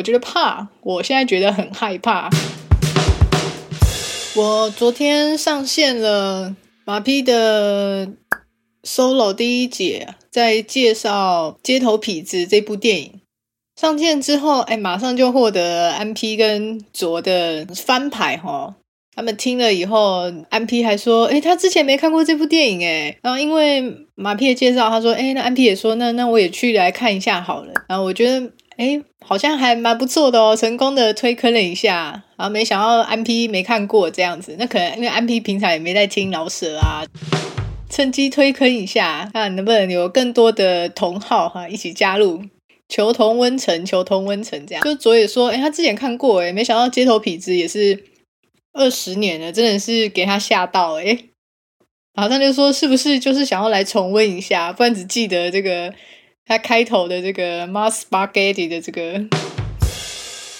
我觉得怕，我现在觉得很害怕。我昨天上线了马匹的 solo 第一节，在介绍《街头痞子》这部电影。上线之后，哎，马上就获得安 P 跟卓的翻牌哈。他们听了以后，安 P 还说，哎，他之前没看过这部电影哎。然后因为马匹的介绍，他说，哎，那安 P 也说，那那我也去来看一下好了。然后我觉得。哎，好像还蛮不错的哦，成功的推坑了一下，然后没想到安 P 没看过这样子，那可能因为安 P 平常也没在听老舍啊，趁机推坑一下，看能不能有更多的同好哈一起加入，求同温层，求同温层这样。就卓也说，哎，他之前看过，哎，没想到街头痞子也是二十年了，真的是给他吓到，哎，然后他就说，是不是就是想要来重温一下，不然只记得这个。他开头的这个 “mas Spaghetti 的这个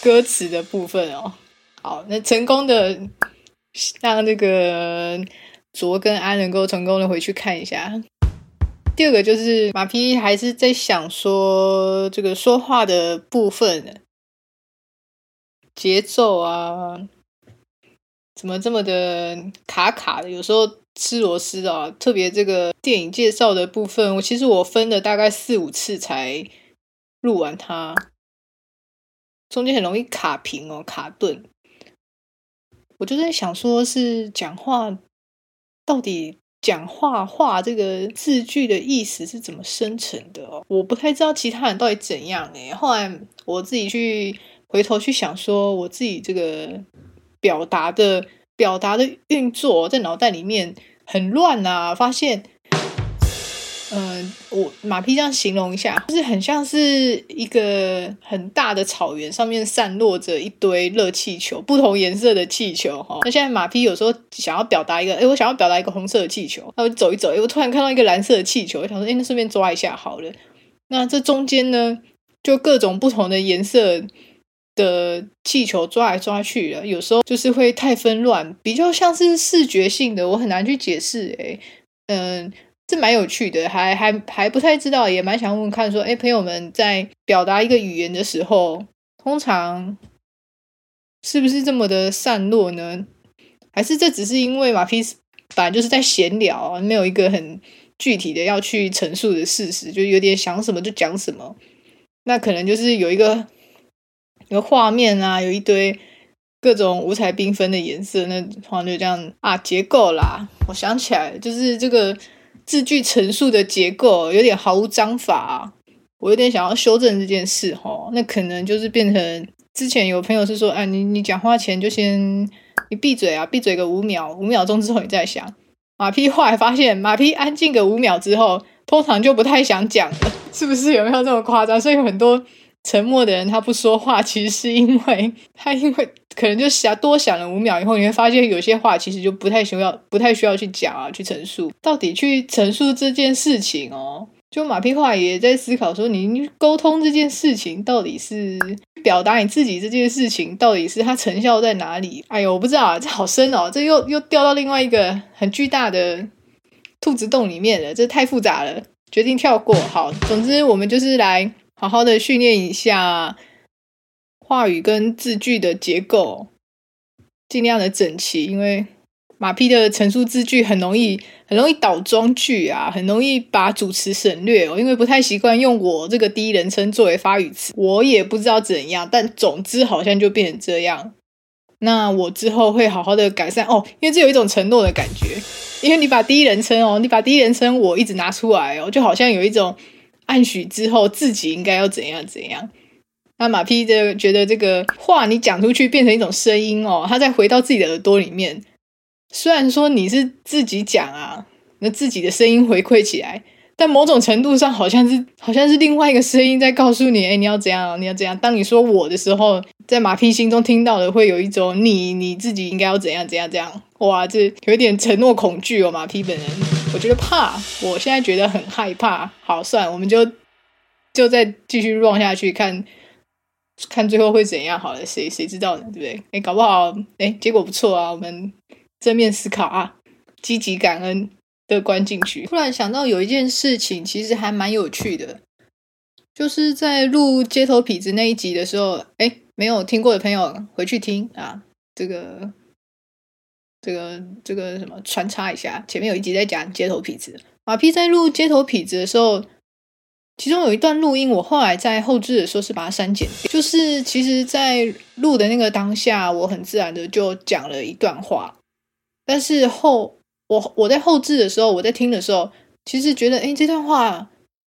歌词的部分哦，好，那成功的让这个卓跟安能够成功的回去看一下。第二个就是马匹还是在想说这个说话的部分节奏啊，怎么这么的卡卡的，有时候。吃螺丝啊！特别这个电影介绍的部分，我其实我分了大概四五次才录完它，中间很容易卡屏哦，卡顿。我就在想，说是讲话到底讲话话这个字句的意思是怎么生成的哦？我不太知道其他人到底怎样哎。后来我自己去回头去想，说我自己这个表达的表达的运作在脑袋里面。很乱啊！发现，嗯、我马匹这样形容一下，就是很像是一个很大的草原上面散落着一堆热气球，不同颜色的气球哈。那现在马匹有时候想要表达一个，哎，我想要表达一个红色的气球，那我走一走，哎，我突然看到一个蓝色的气球，我想说，哎，那顺便抓一下好了。那这中间呢，就各种不同的颜色。的气球抓来抓去的，有时候就是会太纷乱，比较像是视觉性的，我很难去解释。哎，嗯，这蛮有趣的，还还还不太知道，也蛮想问问看，说，哎，朋友们在表达一个语言的时候，通常是不是这么的散落呢？还是这只是因为马匹反正就是在闲聊，没有一个很具体的要去陈述的事实，就有点想什么就讲什么，那可能就是有一个。有画面啊，有一堆各种五彩缤纷的颜色，那好像就这样啊。结构啦，我想起来，就是这个字句陈述的结构有点毫无章法。我有点想要修正这件事齁，那可能就是变成之前有朋友是说，哎，你你讲话前就先你闭嘴啊，闭嘴个五秒，五秒钟之后你再想。马匹后来发现，马匹安静个五秒之后，通常就不太想讲了，是不是？有没有这么夸张？所以很多。沉默的人他不说话，其实是因为他因为可能就想多想了五秒以后，你会发现有些话其实就不太需要，不太需要去讲啊，去陈述。到底去陈述这件事情哦，就马屁话也在思考说，你你沟通这件事情到底是表达你自己这件事情，到底是它成效在哪里？哎呦，我不知道啊，这好深哦，这又又掉到另外一个很巨大的兔子洞里面了，这太复杂了，决定跳过。好，总之我们就是来。好好的训练一下话语跟字句的结构，尽量的整齐。因为马匹的陈述字句很容易，很容易倒装句啊，很容易把主词省略哦。因为不太习惯用我这个第一人称作为发语词，我也不知道怎样，但总之好像就变成这样。那我之后会好好的改善哦，因为这有一种承诺的感觉。因为你把第一人称哦，你把第一人称我一直拿出来哦，就好像有一种。暗许之后，自己应该要怎样怎样？那马屁就觉得这个话你讲出去变成一种声音哦，它再回到自己的耳朵里面。虽然说你是自己讲啊，那自己的声音回馈起来，但某种程度上好像是好像是另外一个声音在告诉你，哎，你要怎样，你要怎样。当你说我的时候，在马匹心中听到的会有一种你你自己应该要怎样怎样怎样。哇，这有点承诺恐惧哦，马匹本人。我觉得怕，我现在觉得很害怕。好，算，我们就就再继续 run 下去，看看最后会怎样。好了，谁谁知道呢？对不对？哎，搞不好，哎，结果不错啊。我们正面思考啊，积极感恩的关进去。突然想到有一件事情，其实还蛮有趣的，就是在录街头痞子那一集的时候，哎，没有听过的朋友回去听啊，这个、这个、这个什么穿插一下，前面有一集在讲街头痞子，马屁在录街头痞子的时候，其中有一段录音，我后来在后置的时候是把它删减掉，就是其实，在录的那个当下，我很自然的就讲了一段话，但是后我我在后置的时候，我在听的时候，其实觉得，哎，这段话。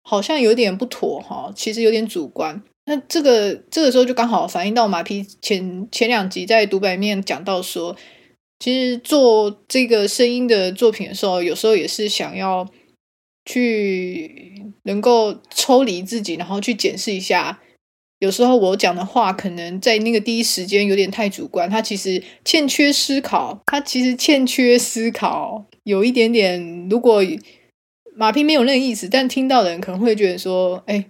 好像有点不妥哈，其实有点主观。那这个这个时候就刚好反映到马屁前前两集在独白面讲到说，其实做这个声音的作品的时候，有时候也是想要去能够抽离自己，然后去检视一下。有时候我讲的话可能在那个第一时间有点太主观，他其实欠缺思考，他其实欠缺思考，有一点点如果。马屁没有那个意思，但听到的人可能会觉得说：“哎，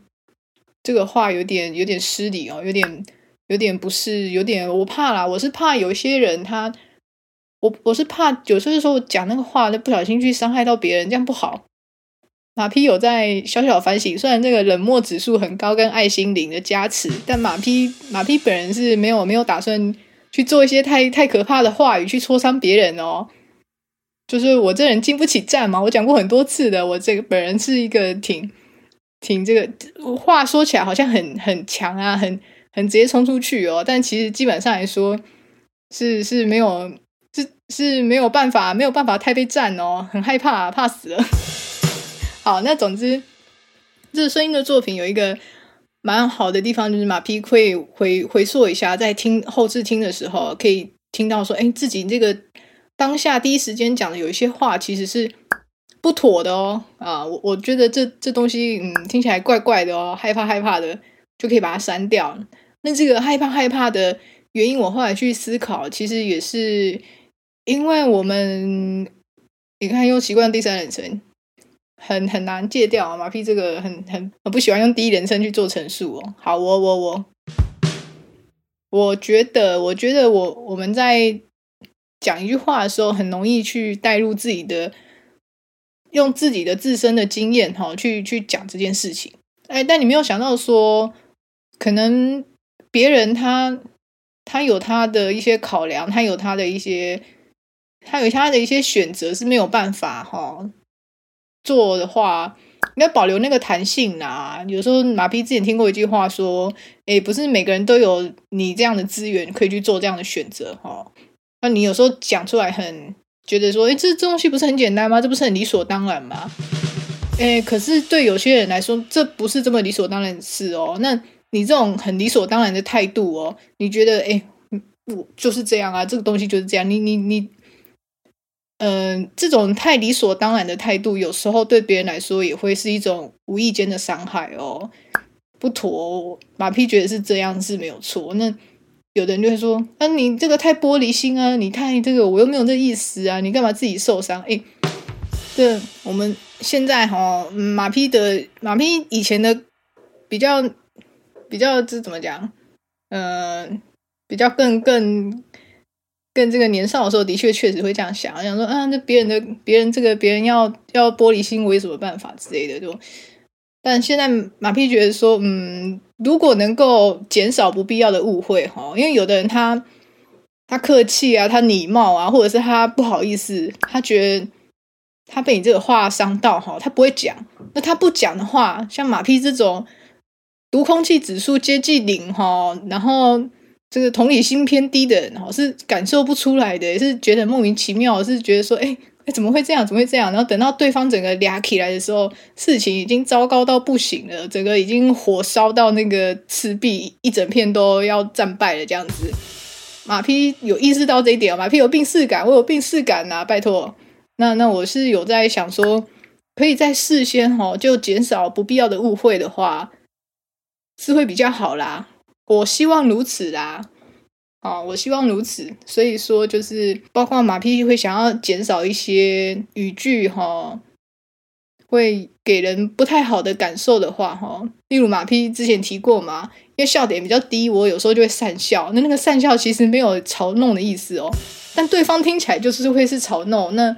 这个话有点有点失礼哦，有点有点不是，有点我怕啦。我是怕有些人他，我我是怕有时候说我讲那个话，那不小心去伤害到别人，这样不好。”马匹有在小小反省，虽然这个冷漠指数很高，跟爱心零的加持，但马匹马匹本人是没有没有打算去做一些太太可怕的话语去戳伤别人哦。就是我这人经不起战嘛，我讲过很多次的，我这个本人是一个挺挺这个话说起来好像很很强啊，很很直接冲出去哦，但其实基本上来说是是没有是是没有办法没有办法太被战哦，很害怕怕死了。好，那总之这声音的作品有一个蛮好的地方，就是马屁会回回溯一下，在听后置听的时候可以听到说，哎，自己这个。当下第一时间讲的有一些话其实是不妥的哦，啊，我我觉得这这东西嗯听起来怪怪的哦，害怕害怕的就可以把它删掉。那这个害怕害怕的原因，我后来去思考，其实也是因为我们你看用习惯第三人称，很很难戒掉啊。马屁这个很很很不喜欢用第一人称去做陈述哦。好，我我我，我觉得我觉得我我们在。讲一句话的时候，很容易去带入自己的，用自己的自身的经验哈，去去讲这件事情。哎，但你没有想到说，可能别人他他有他的一些考量，他有他的一些，他有他的一些选择是没有办法哈做的话，你要保留那个弹性啦。有时候马屁之前听过一句话说，哎，不是每个人都有你这样的资源可以去做这样的选择哈。那你有时候讲出来很觉得说，诶，这这东西不是很简单吗？这不是很理所当然吗？诶，可是对有些人来说，这不是这么理所当然的事哦。那你这种很理所当然的态度哦，你觉得，诶，我就是这样啊，这个东西就是这样。你你你，嗯、呃，这种太理所当然的态度，有时候对别人来说也会是一种无意间的伤害哦，不妥。马屁觉得是这样是没有错。那。有的人就会说：“啊，你这个太玻璃心啊！你太这个，我又没有这意思啊！你干嘛自己受伤？”哎，这我们现在哈马屁的马屁以前的比较比较这怎么讲？嗯、呃，比较更更跟这个年少的时候，的确确实会这样想，想说啊，那别人的别人这个别人要要玻璃心，我有什么办法之类的，就。但现在马屁觉得说，嗯，如果能够减少不必要的误会，哈，因为有的人他他客气啊，他礼貌啊，或者是他不好意思，他觉得他被你这个话伤到，哈，他不会讲。那他不讲的话，像马屁这种读空气指数接近零，哈，然后这个同理心偏低的人，哈，是感受不出来的，是觉得莫名其妙，是觉得说，哎。哎，怎么会这样？怎么会这样？然后等到对方整个俩起来的时候，事情已经糟糕到不行了，整个已经火烧到那个赤壁，一整片都要战败了这样子。马屁有意识到这一点，马屁有病识感，我有病识感呐，拜托。那那我是有在想说，可以在事先哈就减少不必要的误会的话，是会比较好啦。我希望如此啦。哦，我希望如此。所以说，就是包括马屁会想要减少一些语句哈，会给人不太好的感受的话哈。例如马屁之前提过嘛，因为笑点比较低，我有时候就会讪笑。那那个讪笑其实没有嘲弄的意思哦，但对方听起来就是会是嘲弄。那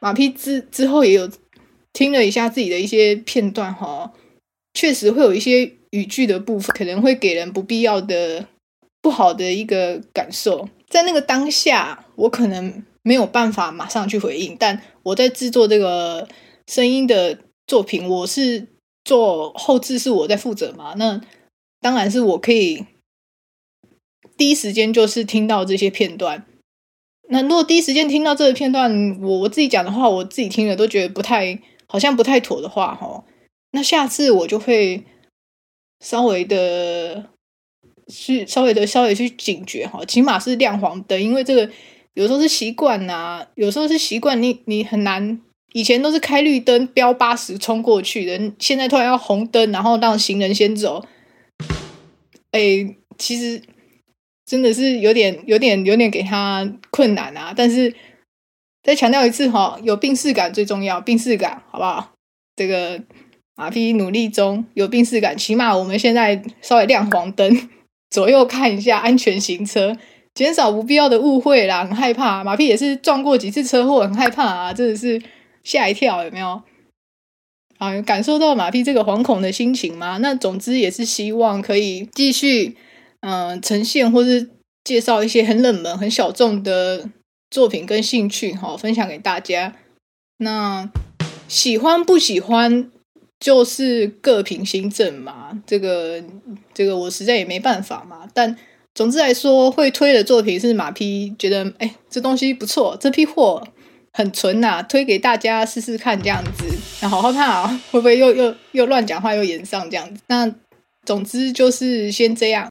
马屁之之后也有听了一下自己的一些片段哈，确实会有一些语句的部分，可能会给人不必要的不好的一个感受。在那个当下，我可能没有办法马上去回应，但我在制作这个声音的作品，我是做后置，是我在负责嘛？那当然是我可以第一时间就是听到这些片段。那如果第一时间听到这个片段，我我自己讲的话，我自己听了都觉得不太，好像不太妥的话，哦，那下次我就会稍微的去稍微的稍微去警觉哈，起码是亮黄灯，因为这个有时候是习惯呐，有时候是习惯，你你很难，以前都是开绿灯标八十冲过去的，现在突然要红灯，然后让行人先走，哎，其实。真的是有点、有点、有点给他困难啊！但是再强调一次哈，有病识感最重要，病识感好不好？这个马匹努力中有病识感，起码我们现在稍微亮黄灯，左右看一下，安全行车，减少不必要的误会啦。很害怕，马匹也是撞过几次车祸，很害怕啊！真的是吓一跳，有没有？啊，有感受到马匹这个惶恐的心情吗？那总之也是希望可以继续。嗯、呈现或是介绍一些很冷门、很小众的作品跟兴趣，哈，分享给大家。那喜欢不喜欢就是各凭心证嘛，这个这个我实在也没办法嘛。但总之来说，会推的作品是马匹觉得，哎，这东西不错，这批货很纯呐、推给大家试试看这样子。那好好看啊，会不会又又又乱讲话又演上这样子？那总之就是先这样。